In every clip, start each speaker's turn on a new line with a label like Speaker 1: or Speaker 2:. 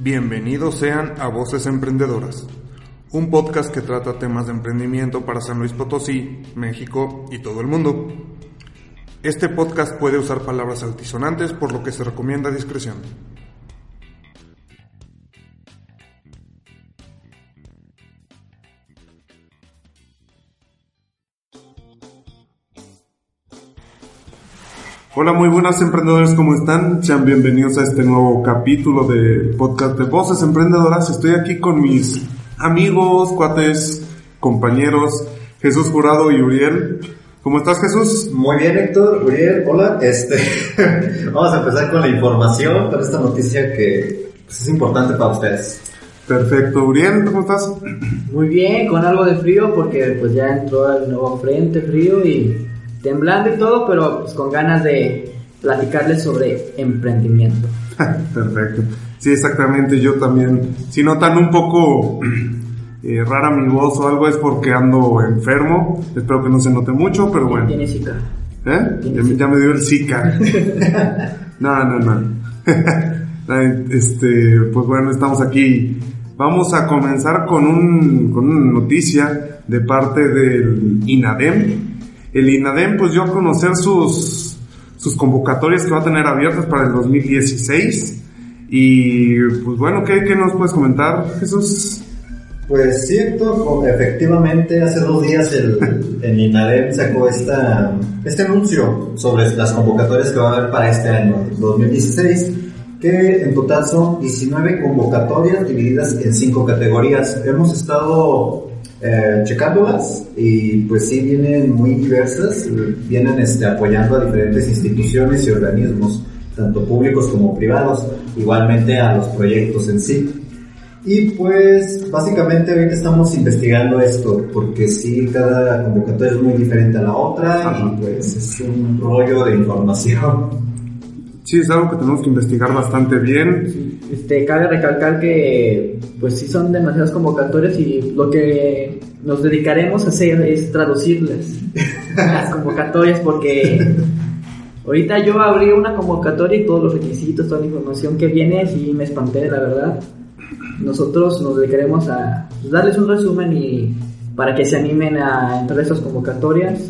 Speaker 1: Bienvenidos sean a Voces Emprendedoras, un podcast que trata temas de emprendimiento para San Luis Potosí, México y todo el mundo. Este podcast puede usar palabras altisonantes por lo que se recomienda discreción. Hola, muy buenas emprendedores, ¿cómo están? Sean bienvenidos a este nuevo capítulo del podcast de Voces Emprendedoras. Estoy aquí con mis amigos, cuates, compañeros, Jesús Jurado y Uriel. ¿Cómo estás, Jesús?
Speaker 2: Muy bien, Héctor, Uriel, hola. Este, vamos a empezar con la información para esta noticia que pues, es importante para ustedes.
Speaker 1: Perfecto, Uriel, ¿cómo estás?
Speaker 3: Muy bien, con algo de frío porque pues ya entró el nuevo frente frío y temblando y todo, pero pues con ganas de platicarles sobre emprendimiento.
Speaker 1: Perfecto. Sí, exactamente, yo también. Si notan un poco eh, rara mi voz o algo es porque ando enfermo. Espero que no se note mucho, pero bueno.
Speaker 3: Tiene Zika.
Speaker 1: ¿Eh? Ya, me- ya me dio el Zika. no, no, no. Este, pues bueno, estamos aquí. Vamos a comenzar con, un, con una noticia de parte del INADEM. El INADEM pues dio a conocer sus, sus convocatorias que va a tener abiertas para el 2016. Y pues bueno, ¿qué, qué nos puedes comentar, Jesús?
Speaker 2: Pues sí, Héctor, o- efectivamente hace dos días el, el INADEM sacó esta, este anuncio sobre las convocatorias que va a haber para este año, 2016, que en total son 19 convocatorias divididas en 5 categorías. Hemos estado eh, checándolas y pues sí vienen muy diversas, vienen este, apoyando a diferentes instituciones y organismos, tanto públicos como privados, igualmente a los proyectos en sí. Y pues básicamente ahorita estamos investigando esto, porque sí, cada convocatoria es muy diferente a la otra
Speaker 1: Ajá.
Speaker 2: y pues es un rollo de información.
Speaker 1: Sí, es algo que tenemos que investigar bastante bien.
Speaker 3: Este, cabe recalcar que pues sí son demasiadas convocatorias y lo que nos dedicaremos a hacer es traducirlas las convocatorias porque ahorita yo abrí una convocatoria y todos los requisitos, toda la información que viene y me espanté la verdad. Nosotros nos dedicaremos a darles un resumen y para que se animen a entrar a esas convocatorias.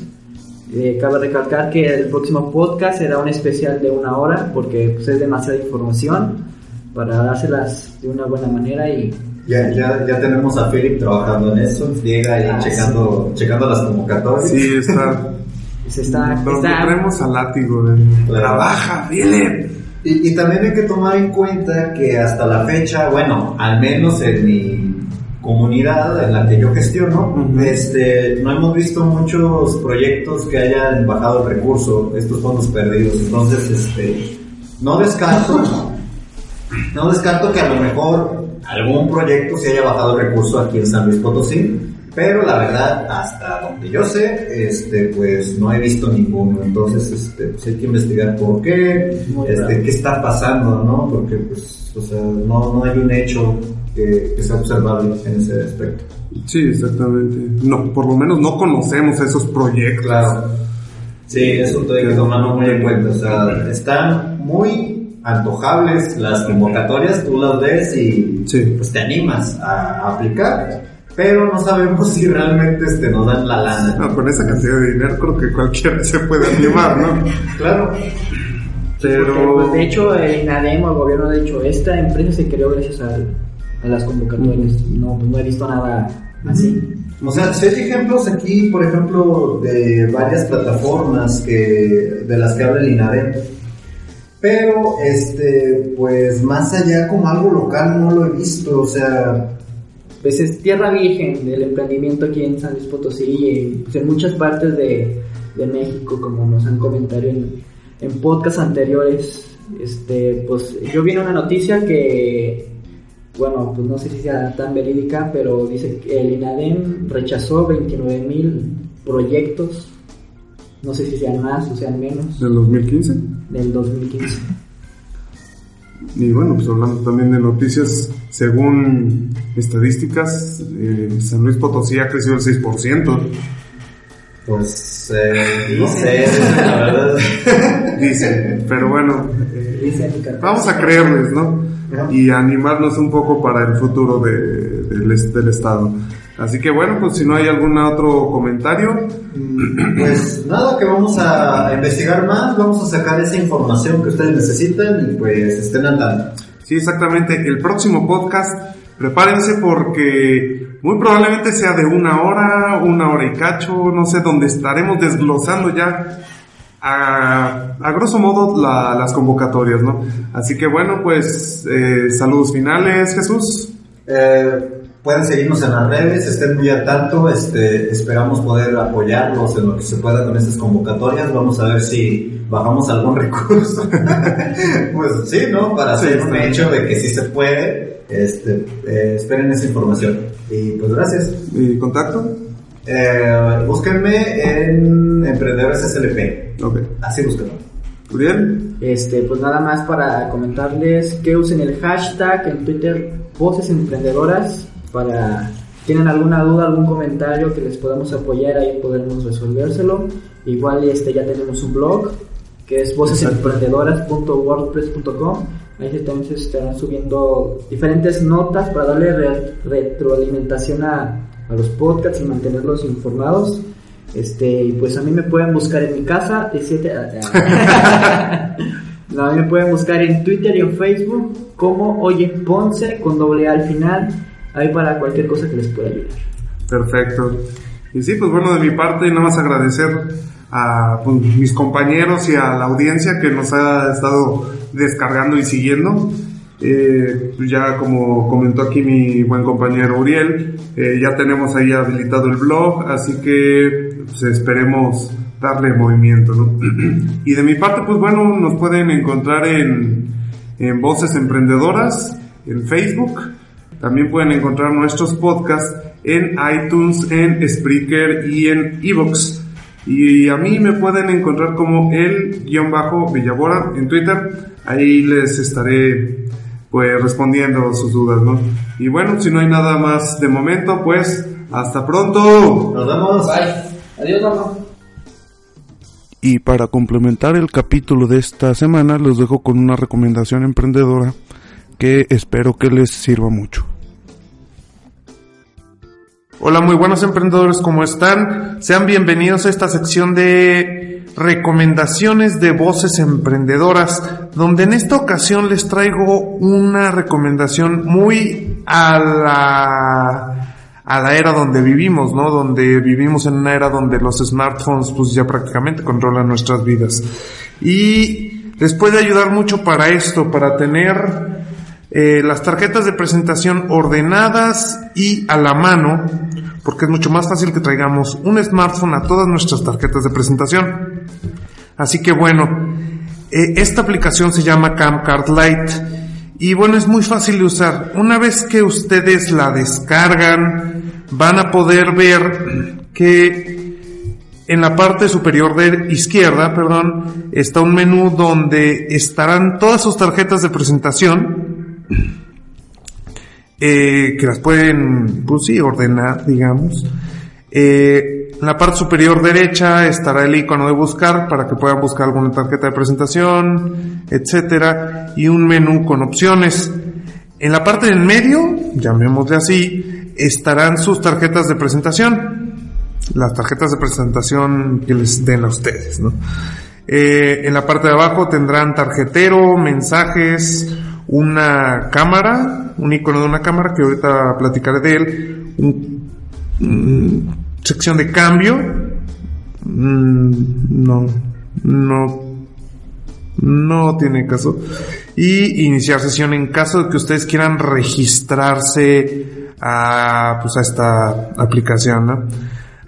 Speaker 3: Eh, cabe recalcar que el próximo podcast será un especial de una hora porque pues, es demasiada información para dárselas de una buena manera y
Speaker 2: Ya, ya, ya tenemos a Philip trabajando en eso, llega ahí
Speaker 3: Ah,
Speaker 2: checando, checando las convocatorias.
Speaker 1: Sí, está.
Speaker 3: se está,
Speaker 1: Nos
Speaker 3: está-
Speaker 1: traemos al látigo. De,
Speaker 2: Claro.
Speaker 1: Trabaja, Philip.
Speaker 2: Y, y también hay que tomar en cuenta que hasta la fecha, bueno, al menos en mi comunidad en la que yo gestiono,
Speaker 1: Ujú.
Speaker 2: este, no hemos visto muchos proyectos que hayan bajado el recurso, estos fondos perdidos. Entonces, este, no descarto, no descarto que a lo mejor algún proyecto se haya bajado el recurso aquí en San Luis Potosí. Pero la verdad, hasta donde yo sé, este, pues no he visto ninguno. Entonces, este, pues hay que investigar por qué,
Speaker 3: Muy
Speaker 2: este, qué está pasando, ¿no? Porque, pues, o sea, no, no hay un hecho que, que sea observable en ese aspecto.
Speaker 1: Sí, exactamente. No, por lo menos no conocemos esos proyectos.
Speaker 2: Claro. Sí, eso hay que tomarlo muy en cuenta. O sea, están muy antojables las convocatorias, tú las ves y
Speaker 1: Sí.
Speaker 2: pues te animas a aplicar, pero no sabemos si realmente este, nos dan la lana.
Speaker 1: No, con esa cantidad de dinero creo que cualquiera se puede animar, ¿no?
Speaker 2: Claro.
Speaker 3: porque,
Speaker 1: Pero.
Speaker 3: pues, de hecho el INADEM o el gobierno ha dicho esta empresa se creó gracias al- a las convocatorias no, no he visto nada así
Speaker 2: O sea, si hay ejemplos aquí, por ejemplo, de varias plataformas que, de las que habla el INADEM. Pero, este, pues más allá como algo local no lo he visto, o sea,
Speaker 3: pues es tierra virgen del emprendimiento aquí en San Luis Potosí y pues, en muchas partes de, de México, como nos han comentado en, en podcasts anteriores. Este, pues yo vi una noticia que, bueno, pues no sé si sea tan verídica, pero dice que el INADEM rechazó 29 mil proyectos, no sé si sean más o sean menos,
Speaker 1: ¿Del 2015?
Speaker 3: Del 2015.
Speaker 1: Y bueno, pues hablando también de noticias, según estadísticas, eh, San Luis Potosí ha crecido el 6%.
Speaker 2: pues, eh, no sé, la verdad.
Speaker 1: Dicen, pero bueno, eh, vamos a creerles, ¿no? y animarnos un poco para el futuro de, del, est- del Estado. Así que bueno, pues si no hay algún otro comentario,
Speaker 2: Pues nada, que vamos a investigar más, vamos a sacar esa información que ustedes necesitan y pues estén al tanto.
Speaker 1: Sí, exactamente. El próximo podcast, prepárense porque muy probablemente sea de una hora, una hora y cacho, no sé, donde estaremos desglosando ya a, a grosso modo la- las convocatorias, ¿no? Así que bueno, pues eh, saludos finales, Jesús.
Speaker 2: Eh, pueden seguirnos en las redes, estén muy al tanto, este, esperamos poder apoyarlos en lo que se pueda con estas convocatorias, vamos a ver si bajamos algún recurso. pues sí, ¿no? Para
Speaker 1: Sí,
Speaker 2: hacer un
Speaker 1: bien.
Speaker 2: hecho de que sí se puede, este, eh, esperen esa información. Y pues gracias.
Speaker 1: ¿Y contacto?
Speaker 2: Eh, búsquenme en Emprendedores SLP,
Speaker 1: Ok.
Speaker 2: así búsquenlo.
Speaker 1: Uriel.
Speaker 3: Este, pues nada más para comentarles que usen el hashtag en Twitter Voces Emprendedoras para tienen alguna duda, algún comentario que les podamos apoyar, ahí podemos resolvérselo. Igual este ya tenemos un blog que es vocesemprendedoras.wordpress.com. Ahí se estarán subiendo diferentes notas para darle re- retroalimentación a, a los podcasts y mantenerlos informados. Este, y pues a mí me pueden buscar en mi casa, 17 No, a mí me pueden buscar en Twitter y en Facebook como Oye Ponce con doble A al final, ahí para cualquier cosa que les pueda ayudar.
Speaker 1: Perfecto. Y sí, pues bueno, de mi parte, nada más agradecer a pues, mis compañeros y a la audiencia que nos ha estado descargando y siguiendo. Eh, ya como comentó aquí mi buen compañero Uriel, eh, ya tenemos ahí habilitado el blog, así que pues, esperemos darle movimiento, y de mi parte, pues bueno, nos pueden encontrar en, en Voces Emprendedoras, en Facebook, también pueden encontrar nuestros podcasts en iTunes, en Spreaker y en Evox. Y a mí me pueden encontrar como el guion bajo Villabora en Twitter. Ahí les estaré pues respondiendo sus dudas, ¿no? Y bueno, si no hay nada más de momento, pues hasta pronto.
Speaker 2: Nos vemos.
Speaker 3: Bye. Adiós, mamá.
Speaker 1: Y para complementar el capítulo de esta semana, los dejo con una recomendación emprendedora que espero que les sirva mucho. Hola, muy buenos emprendedores, ¿cómo están? Sean bienvenidos a esta sección de recomendaciones de voces emprendedoras, donde en esta ocasión les traigo una recomendación muy a la a la era donde vivimos, ¿no? Donde vivimos en una era donde los smartphones pues ya prácticamente controlan nuestras vidas. Y les puede ayudar mucho para esto, para tener eh, las tarjetas de presentación ordenadas y a la mano, porque es mucho más fácil que traigamos un smartphone a todas nuestras tarjetas de presentación. Así que bueno, eh, esta aplicación se llama Camcard Lite y bueno, es muy fácil de usar. Una vez que ustedes la descargan, van a poder ver que en la parte superior de izquierda, perdón, está un menú donde estarán todas sus tarjetas de presentación eh, que las pueden, pues ordenar, digamos. Eh, en la parte superior derecha estará el icono de buscar para que puedan buscar alguna tarjeta de presentación, etcétera, y un menú con opciones. En la parte del medio, llamémosle así, estarán sus tarjetas de presentación. Las tarjetas de presentación que les den a ustedes. Eh, en la parte de abajo tendrán tarjetero, mensajes, una cámara, un icono de una cámara que ahorita platicaré de él, un, sección de cambio, Mm, no, no, no tiene caso, y iniciar sesión en caso de que ustedes quieran registrarse a, pues a esta aplicación.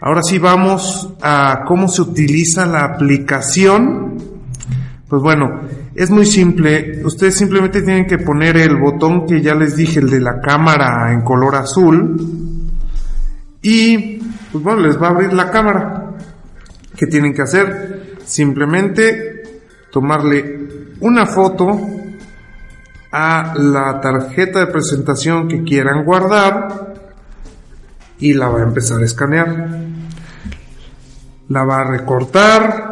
Speaker 1: Ahora sí vamos a cómo se utiliza la aplicación. Pues bueno, es muy simple. Ustedes simplemente tienen que poner el botón que ya les dije, el de la cámara en color azul. Y, pues bueno, les va a abrir la cámara. ¿Qué tienen que hacer? Simplemente tomarle una foto a la tarjeta de presentación que quieran guardar y la va a empezar a escanear. La va a recortar,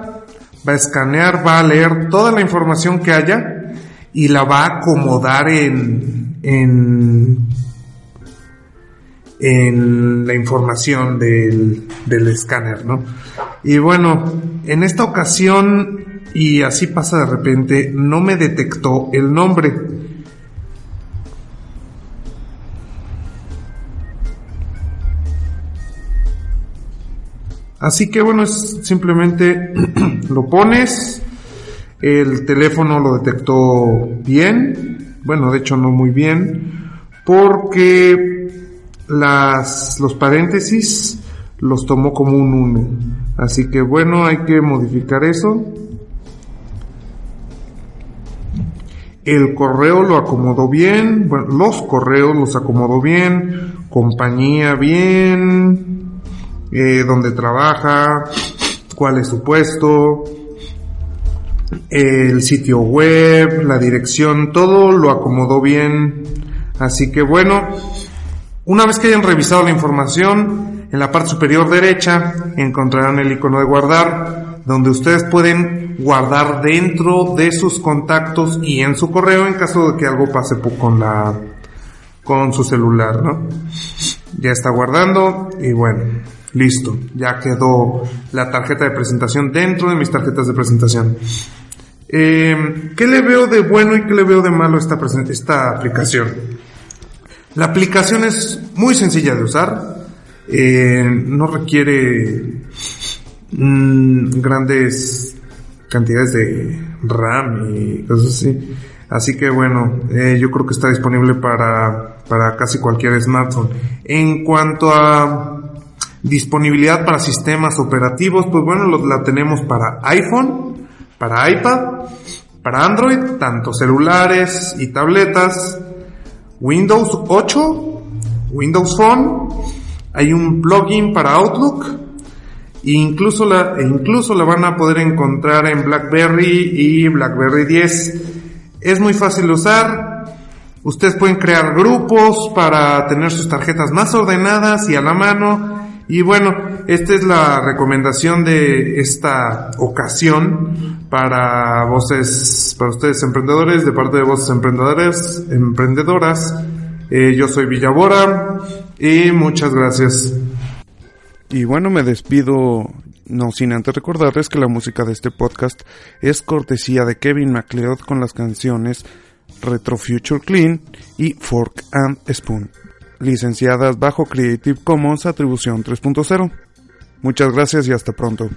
Speaker 1: va a escanear, va a leer toda la información que haya y la va a acomodar en, en, en la información del, del escáner, ¿no? Y bueno, en esta ocasión, y así pasa de repente, no me detectó el nombre. Así que bueno, es simplemente lo pones, el teléfono lo detectó bien, bueno, de hecho no muy bien, porque las, los paréntesis los tomó como un 1. Así que bueno, hay que modificar eso. El correo lo acomodó bien, bueno, los correos los acomodó bien, compañía bien, eh, donde trabaja, cuál es su puesto, el sitio web, la dirección, todo lo acomodó bien. Así que bueno, una vez que hayan revisado la información, en la parte superior derecha encontrarán el icono de guardar, donde ustedes pueden guardar dentro de sus contactos y en su correo en caso de que algo pase con la con su celular, ¿no? Ya está guardando y bueno, listo, ya quedó la tarjeta de presentación dentro de mis tarjetas de presentación. Eh, ¿Qué le veo de bueno y qué le veo de malo a esta, esta aplicación? La aplicación es muy sencilla de usar, eh, no requiere mm, grandes cantidades de RAM y cosas así. Así que bueno, eh, yo creo que está disponible para, para casi cualquier smartphone. En cuanto a disponibilidad para sistemas operativos, pues bueno, la tenemos para iPhone, para iPad, para Android, tanto celulares y tabletas, Windows 8, Windows Phone, hay un plugin para Outlook, e incluso la, e incluso la van a poder encontrar en BlackBerry y BlackBerry 10. Es muy fácil de usar. Ustedes pueden crear grupos para tener sus tarjetas más ordenadas y a la mano. Y bueno, esta es la recomendación de esta ocasión para voces, para ustedes emprendedores, de parte de voces emprendedores, emprendedoras. Eh, yo soy Villabora y muchas gracias. Y bueno, me despido, no sin antes recordarles que la música de este podcast es cortesía de Kevin MacLeod con las canciones Retro Future Clean y Fork and Spoon, licenciadas bajo Creative Commons Atribución 3.0. Muchas gracias y hasta pronto.